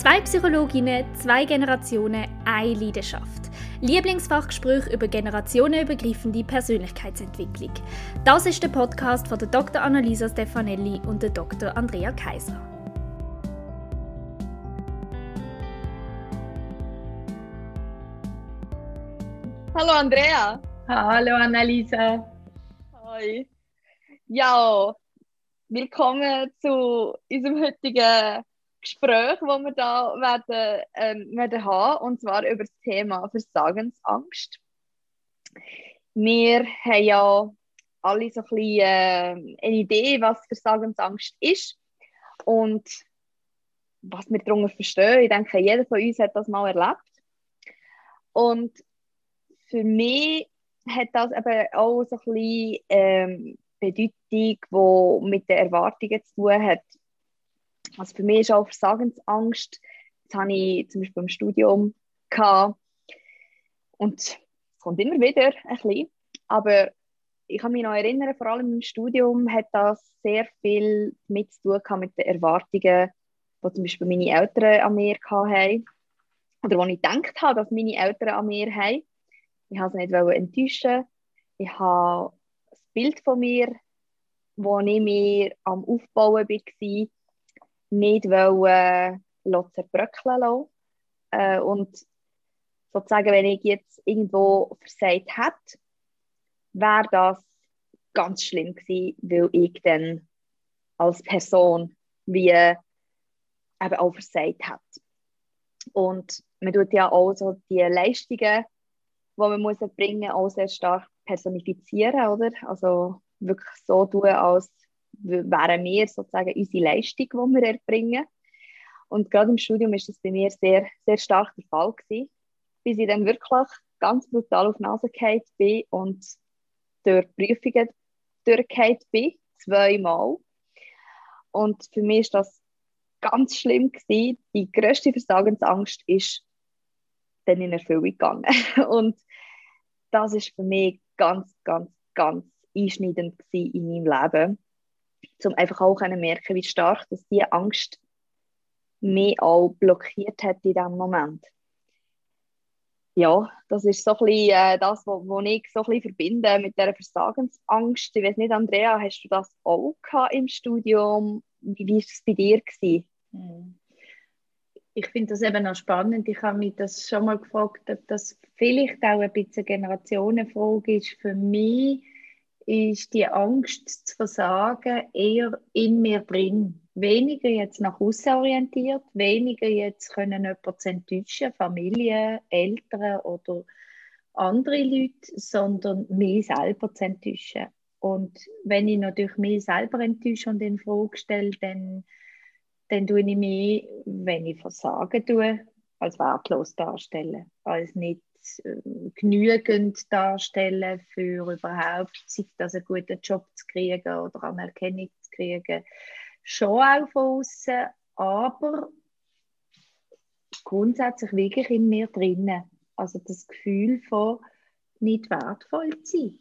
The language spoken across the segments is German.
Zwei Psychologinnen, zwei Generationen, eine Leidenschaft. Lieblingsfachgespräch über generationenübergreifende Persönlichkeitsentwicklung. Das ist der Podcast von der Dr. Annalisa Stefanelli und der Dr. Andrea Kaiser. Hallo Andrea. Hallo Annalisa. Hi. Ja, willkommen zu unserem heutigen Gespräch, das wir da werden, ähm, werden haben, und zwar über das Thema Versagensangst. Wir haben ja alle so ein bisschen, äh, eine Idee, was Versagensangst ist und was wir darunter verstehen. Ich denke, jeder von uns hat das mal erlebt. Und für mich hat das eben auch so ein bisschen ähm, Bedeutung, die mit den Erwartungen zu tun hat. Also für mich ist auch Versagensangst, das habe ich zum Beispiel im Studium gehabt. Und es kommt immer wieder ein bisschen. Aber ich kann mich noch erinnern, vor allem im Studium hat das sehr viel mit zu tun mit den Erwartungen, die zum Beispiel meine Eltern an mir hatten. Oder wo ich gedacht habe, dass meine Eltern an mir haben. Ich wollte sie nicht enttäuschen. Ich habe das Bild von mir, das ich mir am Aufbauen war, nicht wollen, äh, zerbröckeln lassen. Äh, und sozusagen, wenn ich jetzt irgendwo versagt hätte, wäre das ganz schlimm gewesen, weil ich dann als Person wie eben auch versagt hätte. Und man tut ja auch so die Leistungen, die man muss erbringen muss, auch sehr stark personifizieren, oder? Also wirklich so tun, als wären wir sozusagen unsere Leistung, die wir erbringen. Und gerade im Studium ist das bei mir sehr, sehr stark der Fall gewesen, bis ich dann wirklich ganz brutal auf die Nase gefallen bin und durch Prüfungen durchgefallen bin, zweimal. Und für mich ist das ganz schlimm gewesen. Die grösste Versagensangst ist dann in Erfüllung gegangen. Und das ist für mich ganz, ganz, ganz einschneidend in meinem Leben um einfach auch zu merken, wie stark dass diese Angst mich auch blockiert hat in diesem Moment. Ja, das ist so ein bisschen, äh, das, was ich so ein bisschen verbinde mit dieser Versagensangst. Ich weiß nicht, Andrea, hast du das auch im Studium? Wie war es bei dir? Gewesen? Hm. Ich finde das eben auch spannend. Ich habe mich das schon mal gefragt, ob das vielleicht auch ein bisschen Generationenfrage ist. Für mich ist die Angst zu versagen eher in mir drin. Weniger jetzt nach außen orientiert, weniger jetzt können jemanden enttäuschen, Familie, Eltern oder andere Leute, sondern mich selber zu enttäuschen. Und wenn ich natürlich mich selber enttäusche und in Frage stelle, dann, dann tue ich mich, wenn ich versagen tue, als wertlos darstellen, als nicht genügend darstellen, für überhaupt, sei das einen guten Job zu kriegen oder Anerkennung zu kriegen. Schon auch von außen, aber grundsätzlich wirklich in mir drinnen. Also das Gefühl von nicht wertvoll zu sein.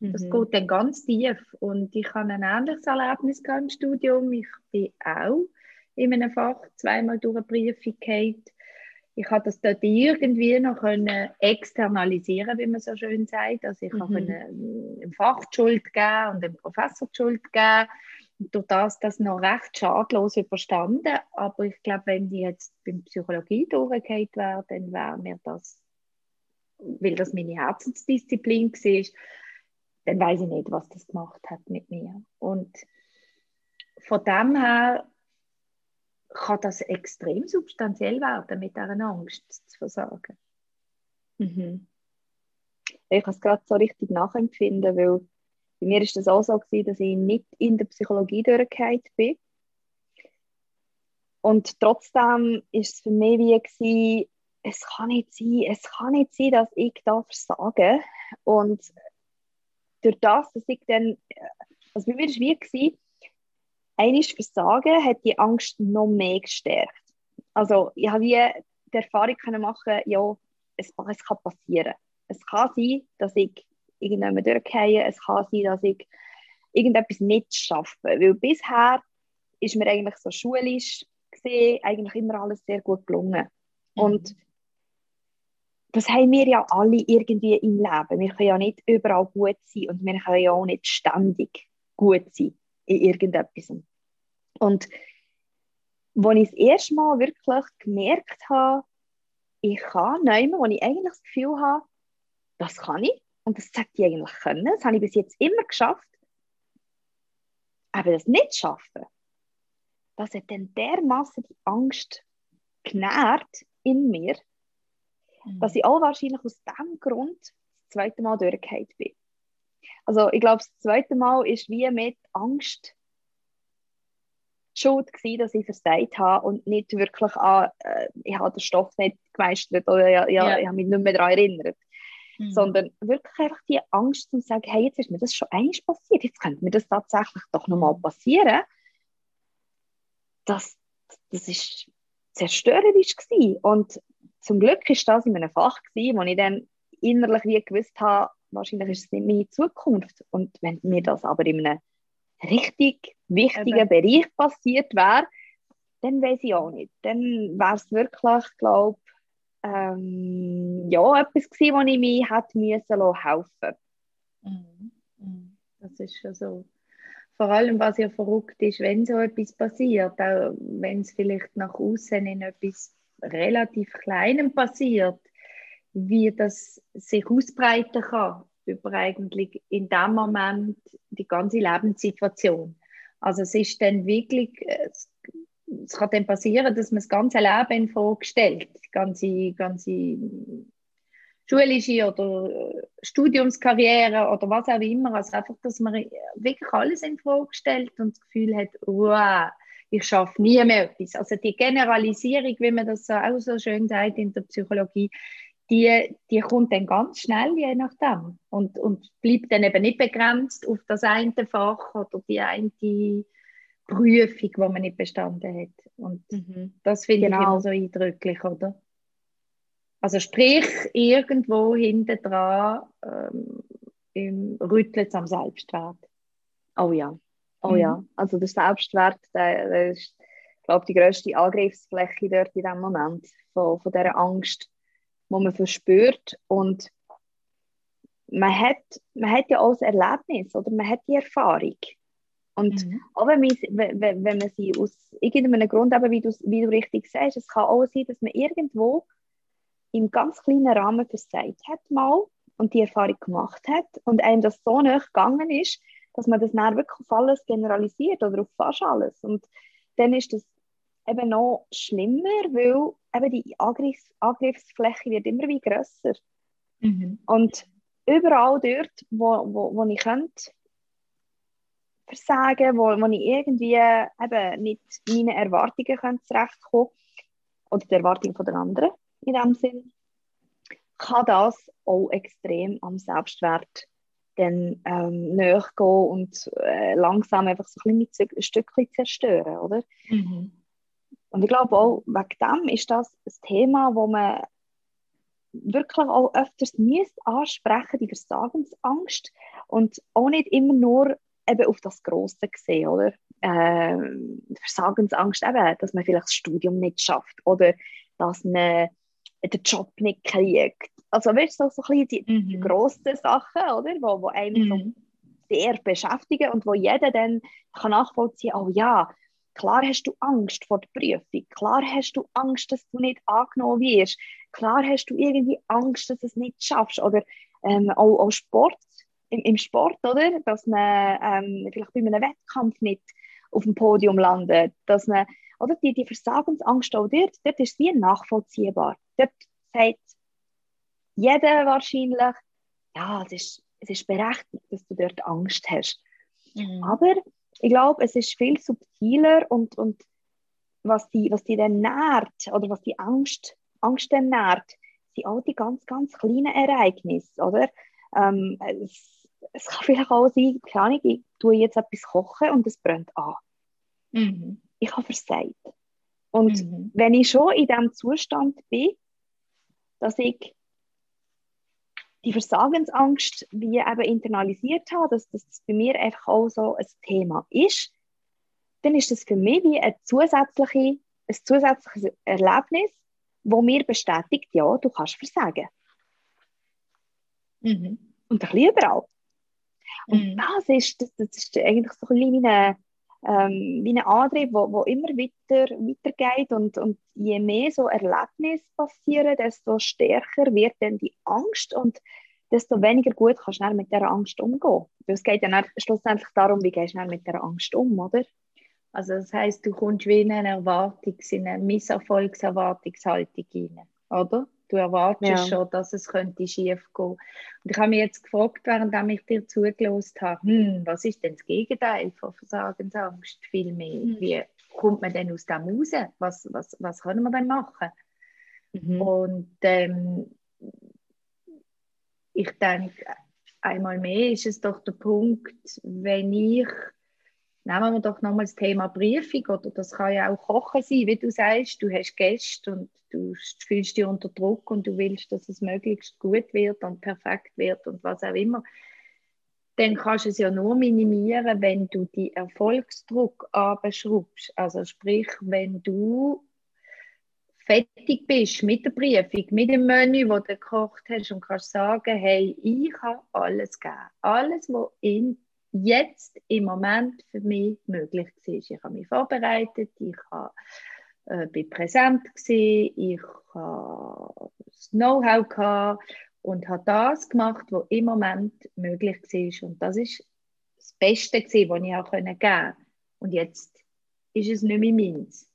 Das mhm. geht dann ganz tief. Und ich habe ein ähnliches Erlebnis im Studium. Ich bin auch in einem Fach zweimal durch eine Prüfung gehabt ich habe das dort irgendwie noch können externalisieren, wie man so schön sagt. Also ich mhm. habe ähm, Fach die Schuld geben und dem Professor die Schuld geben. Und durch das das noch recht schadlos überstanden. Aber ich glaube, wenn die jetzt beim Psychologie durchgehend wäre, dann wäre mir das, weil das meine Herzensdisziplin war, dann weiß ich nicht, was das gemacht hat mit mir. Und von dem her kann das extrem substanziell werden, mit dieser Angst zu versagen. Mhm. Ich kann es gerade so richtig nachempfinden, weil bei mir ist das auch so gewesen, dass ich nicht in der Psychologie durchgefallen bin. Und trotzdem ist es für mich wie gewesen, es kann nicht sein, es kann nicht sein, dass ich da versage. Und durch das, dass ich dann, also bei mir war es wie gewesen, eines Versagen hat die Angst noch mehr gestärkt. Also ich habe wie die Erfahrung können machen, ja, es, es kann passieren. Es kann sein, dass ich irgendwann durchgehe, es kann sein, dass ich irgendetwas nicht schaffe. Weil bisher ist mir eigentlich so schulisch gesehen eigentlich immer alles sehr gut gelungen. Mhm. Und das haben wir ja alle irgendwie im Leben. Wir können ja nicht überall gut sein und wir können ja auch nicht ständig gut sein in irgendetwas. Und als ich das erste Mal wirklich gemerkt habe, ich kann nicht wo ich eigentlich das Gefühl habe, das kann ich und das sollte ich eigentlich können, das habe ich bis jetzt immer geschafft, aber das nicht schaffen, das hat dann dermaßen die Angst genährt in mir, mhm. dass ich auch wahrscheinlich aus diesem Grund das zweite Mal durchgefallen bin. Also ich glaube, das zweite Mal ist wie mit Angst schuld gewesen, dass ich versagt habe und nicht wirklich an, äh, ich habe den Stoff nicht gemeistert oder ja, ja, ja. ich habe mich nicht mehr daran erinnert. Mhm. Sondern wirklich einfach die Angst zu sagen, hey, jetzt ist mir das schon eins passiert, jetzt könnte mir das tatsächlich doch nochmal passieren. Das, das ist zerstörerisch gewesen. Und zum Glück ist das in einem Fach gewesen, wo ich dann innerlich wie gewusst habe, wahrscheinlich ist es nicht meine Zukunft. Und wenn mir das aber in einem richtig wichtigen Eben. Bereich passiert wäre, dann weiß ich auch nicht. Dann wäre es wirklich, glaube ähm, ja, etwas gewesen, wo ich mich hätte müssen helfen mhm. mhm. Das ist schon so. Vor allem, was ja verrückt ist, wenn so etwas passiert, auch wenn es vielleicht nach außen in etwas relativ Kleinem passiert, wie das sich ausbreiten kann über eigentlich in dem Moment die ganze Lebenssituation. Also es ist dann wirklich, es, es kann dann passieren, dass man das ganze Leben in Frage stellt, die ganze, ganze schulische oder Studiumskarriere oder was auch immer. Also einfach, dass man wirklich alles in Frage stellt und das Gefühl hat, wow, ich schaffe nie mehr etwas. Also die Generalisierung, wie man das auch so schön sagt in der Psychologie, die, die kommt dann ganz schnell, je nachdem. Und, und bleibt dann eben nicht begrenzt auf das eine Fach oder die eine Prüfung, die man nicht bestanden hat. Und mhm. das finde genau. ich immer so eindrücklich, oder? Also sprich, irgendwo hinten dran ähm, rüttelt es am Selbstwert. Oh ja, oh mhm. ja. Also der Selbstwert, der, der ist, glaube ich, die grösste Angriffsfläche dort in dem Moment von, von dieser Angst wo man verspürt und man hat, man hat ja auch das Erlebnis oder man hat die Erfahrung. Und mhm. auch wenn man, wenn, man sie aus irgendeinem Grund, eben, wie, du, wie du richtig sagst, es kann auch sein, dass man irgendwo im ganz kleinen Rahmen versagt hat mal und die Erfahrung gemacht hat und einem das so nah gegangen ist, dass man das dann wirklich auf alles generalisiert oder auf fast alles. Und dann ist das eben noch schlimmer, weil eben die Angriffs Angriffsfläche wird immer wie grösser. Mhm. Und überall dort, wo, wo, wo ich könnte versagen, wo, wo ich irgendwie eben nicht meinen Erwartungen könnte zurechtkommen oder die Erwartungen der anderen in dem Sinn, kann das auch extrem am Selbstwert dann ähm, nachgehen und äh, langsam einfach so ein, bisschen ein Stückchen zerstören, oder? Mhm. Und ich glaube auch, wegen dem ist das ein Thema, wo man wirklich auch öfters müsste ansprechen, die Versagensangst und auch nicht immer nur eben auf das Große sehen, oder? Äh, Versagensangst eben, dass man vielleicht das Studium nicht schafft oder dass man den Job nicht kriegt. Also weißt du, so, so ein bisschen die, mhm. die grossen Sachen, oder? Wo, wo einen mhm. so sehr beschäftigen und wo jeder dann kann nachvollziehen kann, oh ja, Klar hast du Angst vor der Prüfung. Klar hast du Angst, dass du nicht angenommen wirst. Klar hast du irgendwie Angst, dass du es nicht schaffst. Oder ähm, auch, auch Sport, im, im, Sport, oder? Dass man ähm, vielleicht bei einem Wettkampf nicht auf dem Podium landet. Dass man, oder die, die Versagensangst auch dort, dort ist wie nachvollziehbar. Dort sagt jeder wahrscheinlich, ja, es ist, es ist berechtigt, dass du dort Angst hast. Mhm. Aber ich glaube, es ist viel subtiler und, und was, die, was die dann nährt oder was die Angst, Angst dann nährt, sind all die ganz, ganz kleinen Ereignisse, oder? Ähm, es, es kann vielleicht auch sein, keine Ahnung, ich tue jetzt etwas kochen und es brennt an. Mhm. Ich habe versagt. Und mhm. wenn ich schon in dem Zustand bin, dass ich die Versagensangst wie eben internalisiert habe, dass das bei mir einfach auch so ein Thema ist, dann ist das für mich wie eine zusätzliche ein zusätzliches Erlebnis, wo mir bestätigt, ja, du kannst versagen. Mhm. Und ein bisschen überall. Und mhm. das, ist, das, das ist eigentlich so ein bisschen meine, ähm, wie ein Antrieb, wo, wo immer weiter, weitergeht und, und je mehr so Erlebnisse passieren, desto stärker wird dann die Angst und desto weniger gut kannst du mit dieser Angst umgehen. Weil es geht ja schlussendlich darum, wie gehst du mit dieser Angst um, oder? Also das heißt, du kommst wie in eine Erwartungs-, in eine Misserfolgserwartungshaltung rein, oder? Du erwartest ja. schon, dass es könnte schief gehen. Und ich habe mich jetzt gefragt, während ich dir zugelost habe, hm, was ist denn das Gegenteil von Versagensangst? Vielmehr, mhm. wie kommt man denn aus dem raus? Was, was, was können wir denn machen? Mhm. Und ähm, ich denke, einmal mehr ist es doch der Punkt, wenn ich nehmen wir doch nochmal das Thema Briefung, oder das kann ja auch Kochen sein, wie du sagst, du hast Gäste und du fühlst dich unter Druck und du willst, dass es möglichst gut wird und perfekt wird und was auch immer. Dann kannst du es ja nur minimieren, wenn du die Erfolgsdruck abschraubst. Also sprich, wenn du fertig bist mit der Briefung, mit dem Menü, das du gekocht hast und kannst sagen, hey, ich habe alles gegeben. Alles, was in jetzt im Moment für mich möglich war. Ich habe mich vorbereitet, ich habe, äh, bin präsent gewesen, ich habe das Know-how und habe das gemacht, was im Moment möglich war. Und das ist das Beste was ich auch geben konnte. Und jetzt ist es nicht mehr meins.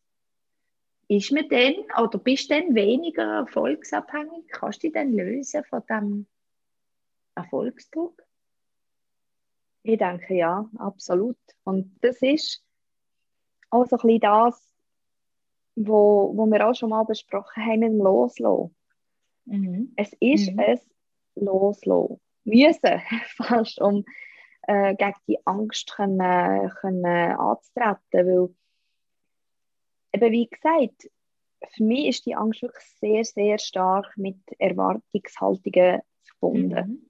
Ist mir denn, oder bist du denn weniger erfolgsabhängig? Kannst du dich dann lösen von diesem Erfolgsdruck? Ich denke ja, absolut. Und das ist auch so ein bisschen das, wo, wo wir auch schon mal besprochen haben mit dem Loslassen. Mhm. Es ist mhm. ein Loslassen. Müssen, fast, um äh, gegen die Angst können, können anzutreten. Weil, eben wie gesagt, für mich ist die Angst wirklich sehr, sehr stark mit Erwartungshaltungen verbunden. Mhm.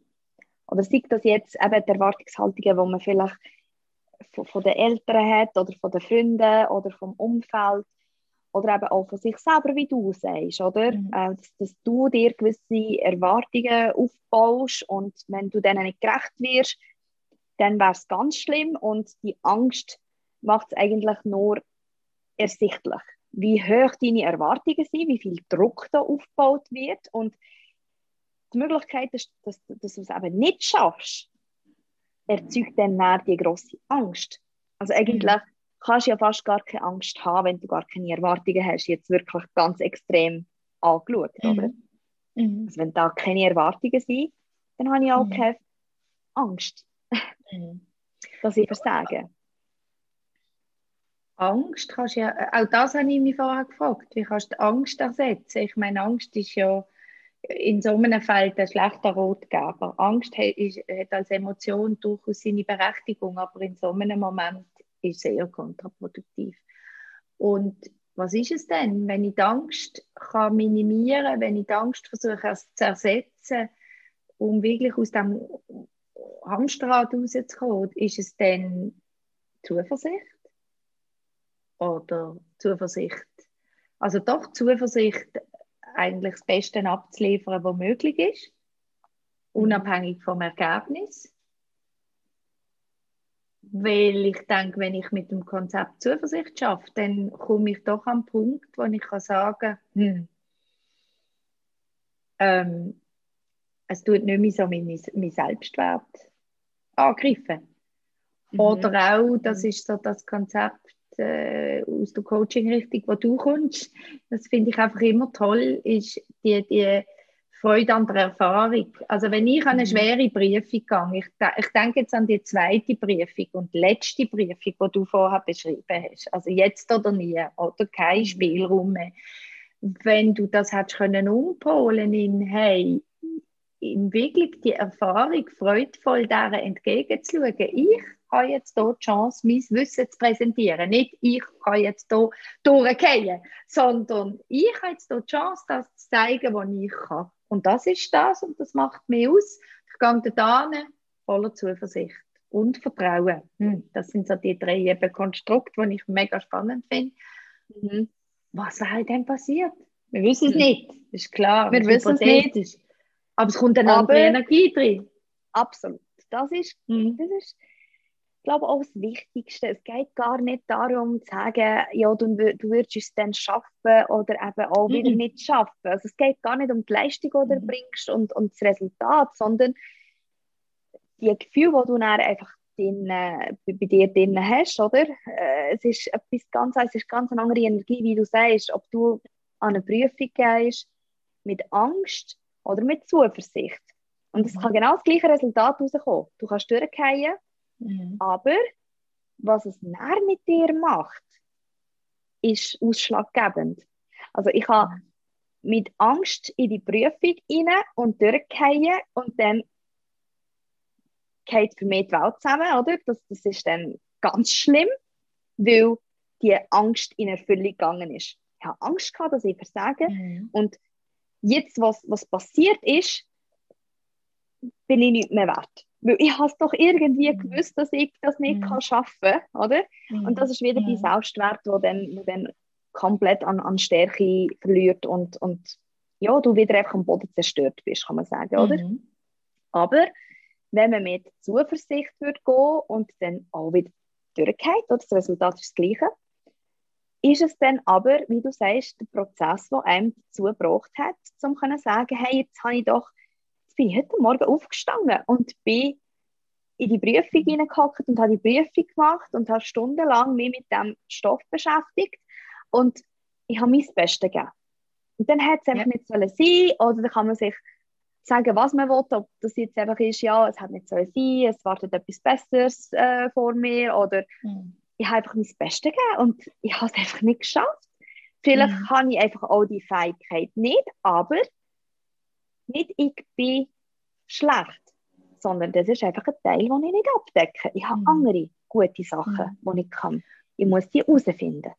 Oder sei das jetzt eben die Erwartungshaltungen, die man vielleicht von, von, den Eltern hat oder von den Freunden oder vom Umfeld oder eben auch von sich selber, wie du sagst, oder? Mhm. Äh, dass, dass, du dir gewisse Erwartungen aufbaust und wenn du denen nicht gerecht wirst, dann wäre es ganz schlimm und die Angst macht es eigentlich nur ersichtlich, wie hoch deine Erwartungen sind, wie viel Druck da aufgebaut wird und die Möglichkeit, dass, dass, dass du es eben nicht schaffst, erzeugt dann mehr die grosse Angst. Also eigentlich kannst du ja fast gar keine Angst haben, wenn du gar keine Erwartungen hast, jetzt wirklich ganz extrem angeschaut, mhm. oder? Mhm. Also wenn da keine Erwartungen sind, dann habe ich auch mhm. keine Angst, mhm. dass ich versage. Angst kannst ja, auch das habe ich mich vorher gefragt, wie kannst du Angst ersetzen? Ich meine, Angst ist ja in so einem Fall ein schlechter Rotgeber. Angst hat, ist, hat als Emotion durchaus seine Berechtigung, aber in so einem Moment ist sehr kontraproduktiv. Und was ist es denn, wenn ich die Angst kann minimieren wenn ich die Angst versuche zu ersetzen, um wirklich aus dem Hamsterrad rauszukommen? Ist es denn Zuversicht? Oder Zuversicht? Also doch Zuversicht eigentlich das Beste abzuliefern, was möglich ist, unabhängig vom Ergebnis. Weil ich denke, wenn ich mit dem Konzept Zuversicht schaffe, dann komme ich doch an den Punkt, wo ich kann sagen hm, ähm, es tut nicht mehr so mein, mein Selbstwert angreifen. Mhm. Oder auch, das ist so das Konzept, äh, aus der Coaching-Richtung, wo du kommst. Das finde ich einfach immer toll, ist die, die Freude an der Erfahrung. Also wenn ich an eine mhm. schwere Prüfung gehe, ich, ich denke jetzt an die zweite Prüfung und die letzte Prüfung, die du vorher beschrieben hast, also jetzt oder nie, oder kein mhm. Spielraum mehr. Wenn du das hättest können umpolen in, hey, in wirklich die Erfahrung freudvoll daran entgegenzuschauen, ich habe jetzt hier die Chance, mein Wissen zu präsentieren. Nicht ich kann jetzt hier durchgehen, sondern ich habe jetzt hier die Chance, das zu zeigen, was ich kann. Und das ist das und das macht mich aus. Ich gehe da voller Zuversicht und Vertrauen. Hm, das sind so die drei eben Konstrukte, die ich mega spannend finde. Mhm. was wäre denn passiert? Wir wissen es hm. nicht, das ist klar. Wir wissen es nicht. Aber es kommt eine andere Energie drin. Absolut. Das ist, mhm. das ist glaube, auch das Wichtigste. Es geht gar nicht darum zu sagen, ja, du, du würdest es dann schaffen oder eben auch wieder nicht schaffen. Also es geht gar nicht um die Leistung, die du mhm. bringst und, und das Resultat, sondern die Gefühle, die du dann einfach drin, bei, bei dir drin hast, oder? Äh, es ist etwas ganz, es ist ganz eine andere Energie, wie du sagst, ob du an eine Prüfung gehst mit Angst oder mit Zuversicht. Und es mhm. kann genau das gleiche Resultat rauskommen. Du kannst durchgehen, mhm. aber was es näher mit dir macht, ist ausschlaggebend. Also ich habe mhm. mit Angst in die Prüfung rein und durchgehen und dann geht für mich die Welt zusammen, oder? Das, das ist dann ganz schlimm, weil die Angst in Erfüllung gegangen ist. Ich habe Angst gehabt, dass ich versage. Mhm. Und jetzt, was, was passiert ist, bin ich nicht mehr wert. Weil ich habe es doch irgendwie mhm. gewusst, dass ich das nicht mhm. kann schaffen kann, oder? Mhm. Und das ist wieder die Selbstwert, der dann, wo dann komplett an, an Stärke verliert und, und ja, du wieder einfach am Boden zerstört bist, kann man sagen, oder? Mhm. Aber wenn man mit Zuversicht würde gehen und dann auch wieder durchgeht, oder das Resultat ist das gleiche, ist es dann aber, wie du sagst, der Prozess, der einem dazu gebracht hat, um zu sagen, hey, jetzt habe ich doch, bin ich heute Morgen aufgestanden und bin in die Prüfung hineingehockt und habe die Prüfung gemacht und habe stundenlang mich mit dem Stoff beschäftigt und ich habe mein Bestes gegeben. Und dann hätte es einfach ja. nicht sollen sein oder dann kann man sich sagen, was man will, ob das jetzt einfach ist, ja, es hat nicht so sein, es wartet etwas Besseres äh, vor mir oder mhm. ich habe einfach mein Bestes gegeben und ich habe es einfach nicht geschafft. Vielleicht mhm. habe ich einfach auch die Fähigkeit nicht, aber nicht ich bin schlecht, sondern das ist einfach ein Teil, den ich nicht abdecke. Ich habe mhm. andere gute Sachen, mhm. die ich kann. Ich muss die herausfinden.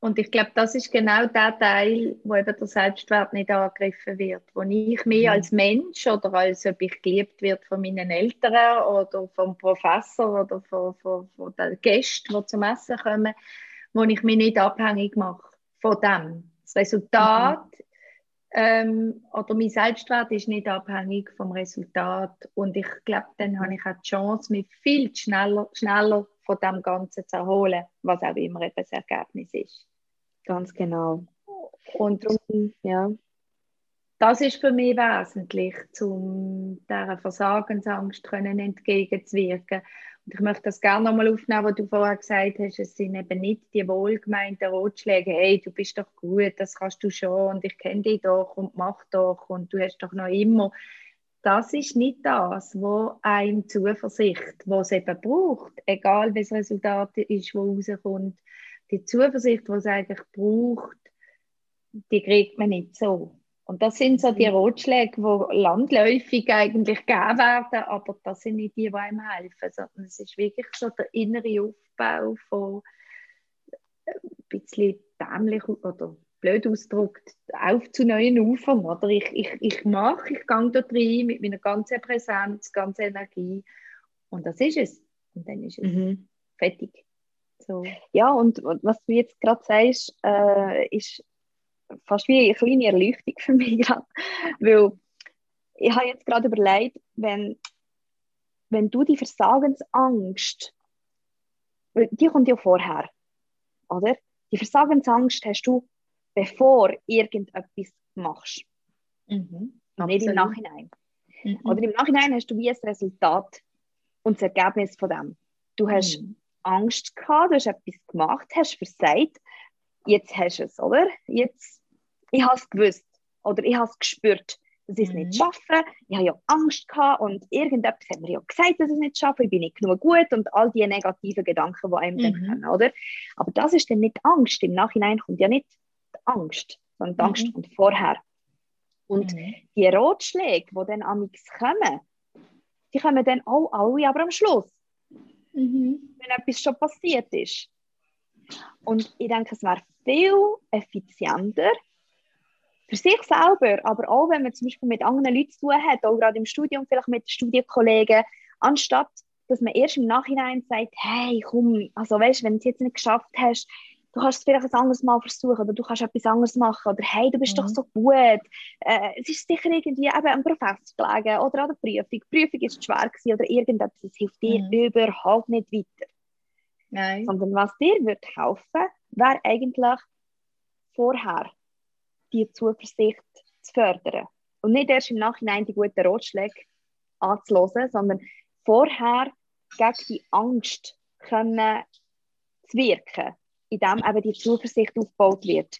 Und ich glaube, das ist genau der Teil, wo eben der Selbstwert nicht angegriffen wird. Wo ich mich mhm. als Mensch oder als ob ich geliebt wird von meinen Eltern oder vom Professor oder von, von, von den Gästen, die zum Essen kommen, wo ich mich nicht abhängig mache von dem. Das Resultat mhm. Ähm, oder mein Selbstwert ist nicht abhängig vom Resultat. Und ich glaube, dann habe ich auch die Chance, mich viel schneller, schneller von dem Ganzen zu erholen, was auch immer eben das Ergebnis ist. Ganz genau. Und darum, ja. Das ist für mich wesentlich, um dieser Versagensangst können entgegenzuwirken. Ich möchte das gerne nochmal aufnehmen, was du vorher gesagt hast. Es sind eben nicht die wohlgemeinten Ratschläge, hey, du bist doch gut, das kannst du schon und ich kenne dich doch und mach doch und du hast doch noch immer das ist nicht das, was einem Zuversicht, was es eben braucht, egal welches Resultat ist, wo rauskommt. Die Zuversicht, die es eigentlich braucht, die kriegt man nicht so. Und das sind so die mhm. Ratschläge, die landläufig eigentlich gegeben werden, aber das sind nicht die, die einem helfen, sondern es ist wirklich so der innere Aufbau von ein bisschen dämlich oder blöd ausgedrückt, auf zu neuen Ufern. Oder? Ich, ich, ich mache, ich gehe da rein mit meiner ganzen Präsenz, ganzen Energie und das ist es. Und dann ist es mhm. fertig. So. Ja, und was du jetzt gerade sagst, äh, ist fast wie eine kleine Erleuchtung für mich gerade. Weil ich habe jetzt gerade überlegt, wenn, wenn du die Versagensangst, die kommt ja vorher, oder? Die Versagensangst hast du bevor irgendetwas machst. Mhm. Nicht im Nachhinein. Mhm. Oder im Nachhinein hast du wie ein Resultat und das Ergebnis von dem. Du hast mhm. Angst gehabt, du hast etwas gemacht, hast versagt, jetzt hast du es, oder? Jetzt, ich habe es gewusst oder ich habe es gespürt, dass ich es mhm. nicht schaffe. Ich habe ja Angst gehabt und irgendetwas hat mir ja gesagt, dass ich es nicht schaffe, ich bin nicht genug gut und all die negativen Gedanken, die einem mhm. dann kommen, oder? Aber das ist dann nicht Angst. Im Nachhinein kommt ja nicht Angst, sondern die Angst mhm. kommt vorher. Und mhm. die Ratschläge, die dann am kommen, die kommen dann auch alle, aber am Schluss. Mhm. Wenn etwas schon passiert ist. Und ich denke, es wäre viel effizienter für sich selber, aber auch wenn man zum Beispiel mit anderen Leuten zu tun hat, auch gerade im Studium, vielleicht mit Studienkollegen, anstatt dass man erst im Nachhinein sagt, hey, komm, also weißt, wenn du es jetzt nicht geschafft hast, du kannst es vielleicht ein anderes Mal versuchen oder du kannst etwas anderes machen oder hey, du bist mhm. doch so gut. Äh, es ist sicher irgendwie eben am Professor gelegen oder an der Prüfung. Die Prüfung ist schwer gewesen oder irgendetwas, das hilft dir mhm. überhaupt nicht weiter. Nein. Sondern was dir wird helfen, wäre eigentlich vorher die Zuversicht zu fördern. Und nicht erst im Nachhinein die guten Ratschläge anzuhören, sondern vorher gegen die Angst können zu wirken, indem eben die Zuversicht aufgebaut wird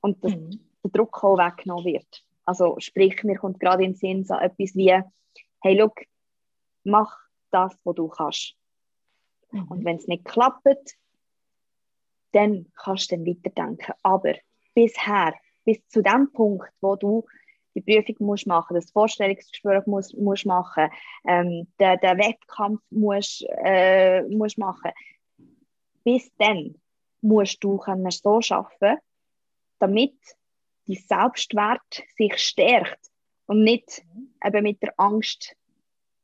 und dass mhm. der Druck auch weggenommen wird. Also sprich, mir kommt gerade in den Sinn so etwas wie, hey, look, mach das, was du kannst. Mhm. Und wenn es nicht klappt, dann kannst du dann weiterdenken. Aber bisher, bis zu dem Punkt, wo du die Prüfung musst machen, das Vorstellungsgespräch musst, musst machen, ähm, den, den Wettkampf musst, äh, musst machen. Bis dann musst du können so schaffen, damit dein Selbstwert sich stärkt und nicht eben mit der Angst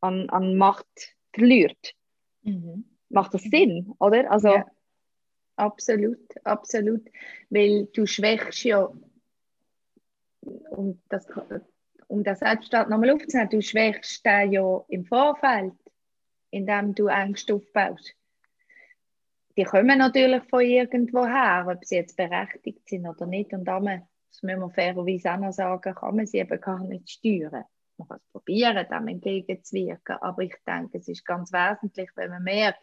an, an Macht verliert. Mhm. Macht das Sinn, oder? Also, ja. Absolut, absolut. Weil du schwächst ja um das, um das Selbstwert nochmal aufzunehmen, du schwächst den ja im Vorfeld, indem du Angst aufbaust. Die kommen natürlich von irgendwo her, ob sie jetzt berechtigt sind oder nicht. Und damit, das müssen wir fairerweise auch noch sagen, kann man sie eben gar nicht steuern. Man kann es probieren, dem entgegenzuwirken. Aber ich denke, es ist ganz wesentlich, wenn man merkt,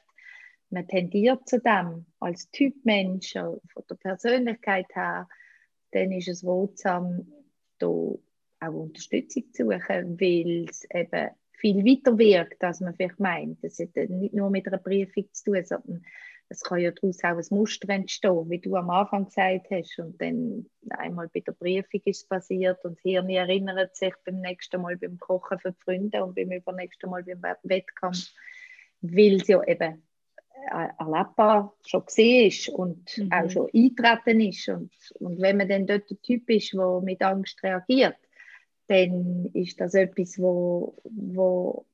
man tendiert zu dem als Typ Mensch, von der Persönlichkeit her, dann ist es ratsam, da auch Unterstützung zu suchen, weil es eben viel weiter wirkt, als man vielleicht meint. Das hat nicht nur mit einer Prüfung zu tun, sondern es kann ja daraus auch ein Muster entstehen, wie du am Anfang gesagt hast. Und dann einmal bei der Prüfung ist es passiert und das Hirn erinnert sich beim nächsten Mal beim Kochen für die Freunde und beim übernächsten Mal beim Wettkampf, weil es ja eben erlebbar schon gesehen ist und mhm. auch schon eintreten ist. Und, und wenn man dann dort der Typ ist, der mit Angst reagiert, dann ist das etwas, wo, wo,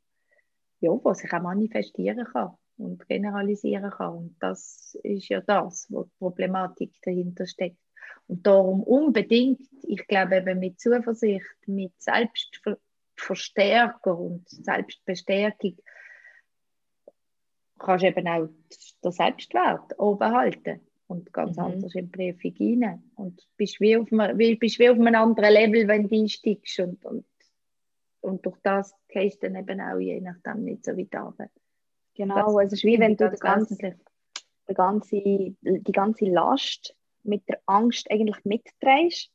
ja, wo sich auch manifestieren kann und generalisieren kann. Und das ist ja das, wo die Problematik dahinter steckt. Und darum unbedingt, ich glaube eben mit Zuversicht, mit Selbstverstärker und Selbstbestärkung kannst eben auch den Selbstwert oben halten und ganz mhm. anders in die Prüfung rein. Und bist wie, auf einem, bist wie auf einem anderen Level, wenn du einsteigst und, und, und durch das gehst du dann eben auch je nachdem nicht so weit runter. Genau, das es ist wie wenn du ganze, die, ganze, die ganze Last mit der Angst eigentlich mitträgst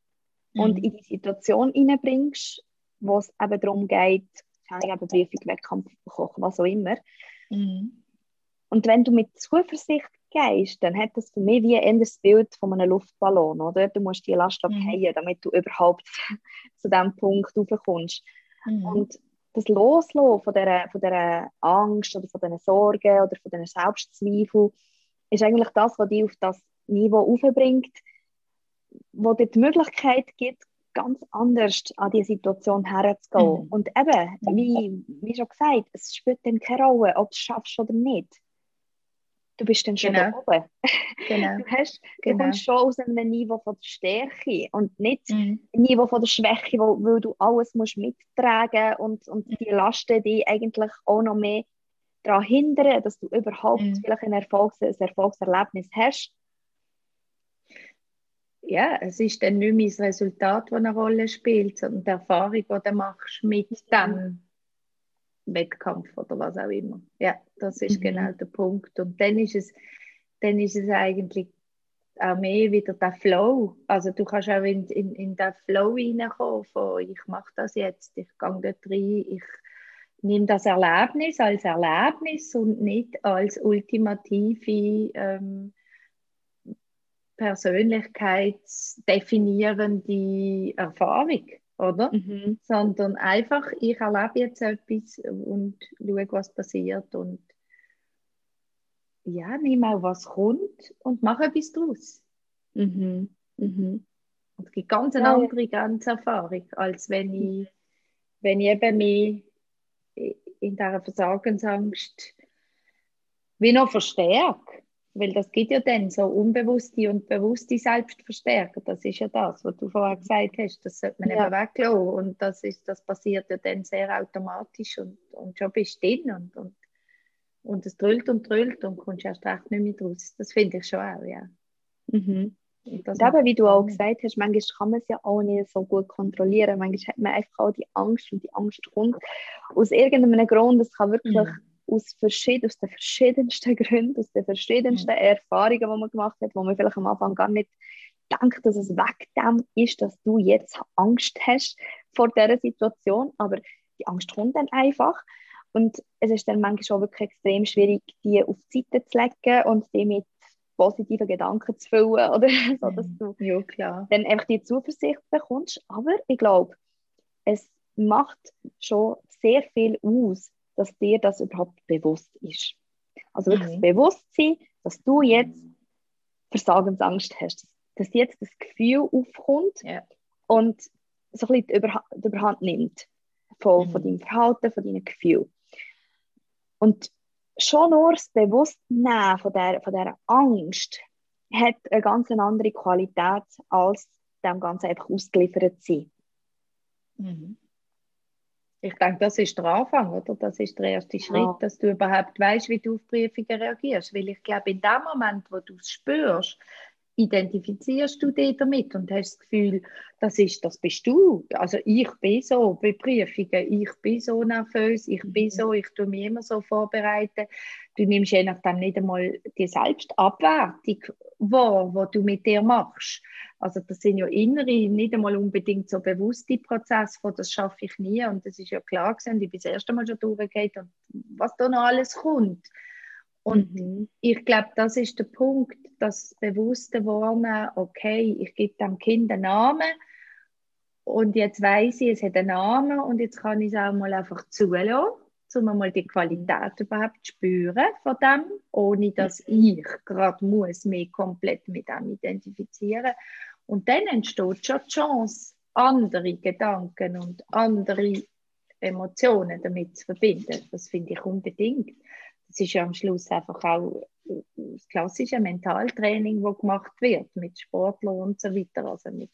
mhm. und in die Situation hineinbringst, wo es eben darum geht, kann ich eben Prüfung, Wettkampf, Kochen, was auch immer. Mhm. Und wenn du mit Zuversicht gehst, dann hat das für mich wie ein das Bild von einem Luftballon, oder? Du musst die Last mhm. abhängen, damit du überhaupt zu diesem Punkt raufkommst. Mhm. Und das Loslassen von dieser, von dieser Angst oder von diesen Sorgen oder von diesen Selbstzweifeln ist eigentlich das, was dich auf das Niveau aufbringt, wo dir die Möglichkeit gibt, ganz anders an diese Situation herzugehen. Mhm. Und eben, wie, wie schon gesagt, es spielt dann keine Rolle, ob du es schaffst oder nicht du bist dann schon genau. da oben. Genau. Du, hast, genau. du kommst schon aus einem Niveau von der Stärke und nicht mhm. ein Niveau von der Schwäche, wo, wo du alles musst mittragen und, und die Lasten die eigentlich auch noch mehr daran hindern, dass du überhaupt mhm. vielleicht ein, Erfolgs-, ein Erfolgserlebnis hast. Ja, es ist dann nicht mehr das Resultat, das eine Rolle spielt, sondern die Erfahrung, die du machst mit dem Wettkampf oder was auch immer. Ja, das ist mhm. genau der Punkt. Und dann ist es, dann ist es eigentlich auch mehr wieder der Flow. Also du kannst auch in, in, in den Flow reinkommen von ich mache das jetzt, ich gehe dort rein, ich nehme das Erlebnis als Erlebnis und nicht als ultimative ähm, persönlichkeitsdefinierende Erfahrung oder? Mhm. Sondern einfach, ich erlebe jetzt etwas und schaue, was passiert und ja, nehme auch, was kommt und mache etwas daraus. Mhm. Mhm. Und es gibt ganz eine ja, andere ja. ganze Erfahrung, als wenn ich, wenn ich eben mich in dieser Versagensangst wie noch verstärke. Weil das gibt ja dann so unbewusste und bewusste Selbstverstärker. Das ist ja das, was du vorher gesagt hast. Das sollte man ja. eben weglassen. Und das, ist, das passiert ja dann sehr automatisch und, und schon bist du drin und, und, und es drüllt und drüllt und kommst erst recht nicht mehr draus. Das finde ich schon auch, ja. Mhm. Und aber wie du auch gesagt hast, manchmal kann man es ja auch nicht so gut kontrollieren. Manchmal hat man einfach auch die Angst und die Angst kommt aus irgendeinem Grund. Es kann wirklich mhm. Aus, verschieden, aus den verschiedensten Gründen, aus den verschiedensten mhm. Erfahrungen, die man gemacht hat, wo man vielleicht am Anfang gar nicht denkt, dass es weg dem ist, dass du jetzt Angst hast vor dieser Situation. Aber die Angst kommt dann einfach. Und es ist dann manchmal auch wirklich extrem schwierig, die auf die Seite zu legen und die mit positive Gedanken zu füllen oder so, dass mhm. du ja, klar. dann einfach die Zuversicht bekommst. Aber ich glaube, es macht schon sehr viel aus, dass dir das überhaupt bewusst ist. Also wirklich mhm. das Bewusstsein, dass du jetzt Versagensangst hast, dass jetzt das Gefühl aufkommt ja. und so ein bisschen die, Überha die Überhand nimmt von, mhm. von deinem Verhalten, von deinen Gefühlen. Und schon nur das Bewusstnehmen von dieser, von dieser Angst hat eine ganz andere Qualität, als dem Ganzen einfach ausgeliefert zu sein. Mhm. Ich denke, das ist der Anfang, oder? Das ist der erste Schritt, ja. dass du überhaupt weißt, wie du auf Prüfungen reagierst. Weil ich glaube, in dem Moment, wo du es spürst, identifizierst du dich damit und hast das Gefühl, das ist, das bist du. Also ich bin so bei Prüfungen, ich bin so nervös, ich bin mhm. so, ich tue mich immer so vorbereiten. Du nimmst je nachdem nicht einmal die Selbstabwertung wahr, was du mit dir machst. Also das sind ja innere, nicht einmal unbedingt so bewusste Prozesse, von das schaffe ich nie und das ist ja klar gewesen, ich bin das erste Mal schon durchgegangen und was da noch alles kommt. Und mhm. ich glaube, das ist der Punkt, das bewusste Warnen, okay, ich gebe dem Kind einen Namen und jetzt weiß ich, es hat einen Namen und jetzt kann ich es auch mal einfach zulassen, um mal die Qualität überhaupt zu spüren von dem, ohne dass ich gerade muss mich komplett mit dem identifizieren. Und dann entsteht schon die Chance, andere Gedanken und andere Emotionen damit zu verbinden. Das finde ich unbedingt es ist ja am Schluss einfach auch das klassische Mentaltraining, das gemacht wird mit Sportlern und so weiter, also mit,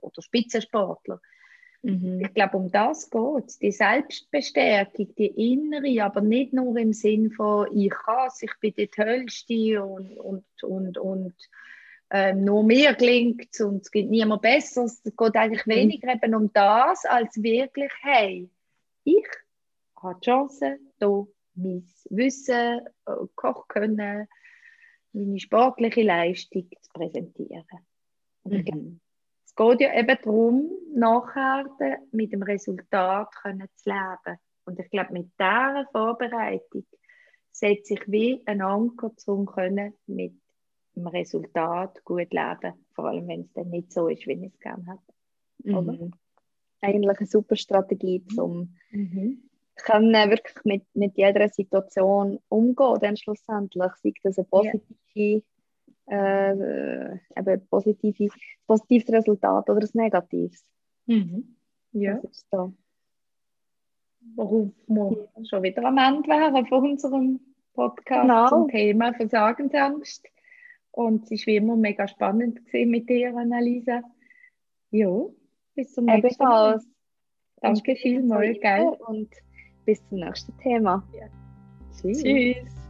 oder Spitzensportlern. Mhm. Ich glaube, um das geht es. Die Selbstbestärkung, die innere, aber nicht nur im Sinn von ich kann ich bin die Tollste und, und, und, und ähm, nur mir gelingt es und es gibt niemand Besseres. Es geht eigentlich mhm. weniger eben um das, als wirklich, hey, ich habe die Chance, hier mein Wissen, äh, Koch können, meine sportliche Leistung zu präsentieren. Mhm. Es geht ja eben darum, nachher mit dem Resultat können zu leben. Und ich glaube, mit dieser Vorbereitung setze ich wie ein Anker, um können mit dem Resultat gut leben. Vor allem, wenn es dann nicht so ist, wie ich es gerne hätte. Mhm. Eigentlich eine super Strategie, um mhm können wirklich mit, mit jeder Situation umgehen, dann schlussendlich, sei das ein positive, yeah. äh, eben positive, positives Resultat oder ein negatives. Mhm. Ja. Das ist da. Worauf wir schon wieder am Ende wären von unserem Podcast genau. zum Thema Versagensangst. Und es war wie immer mega spannend mit dir, Annalisa. Ja, bis zum nächsten Mal. Danke vielmals, gell? Und bis zum nächsten Thema. Ja. Tschüss. Tschüss.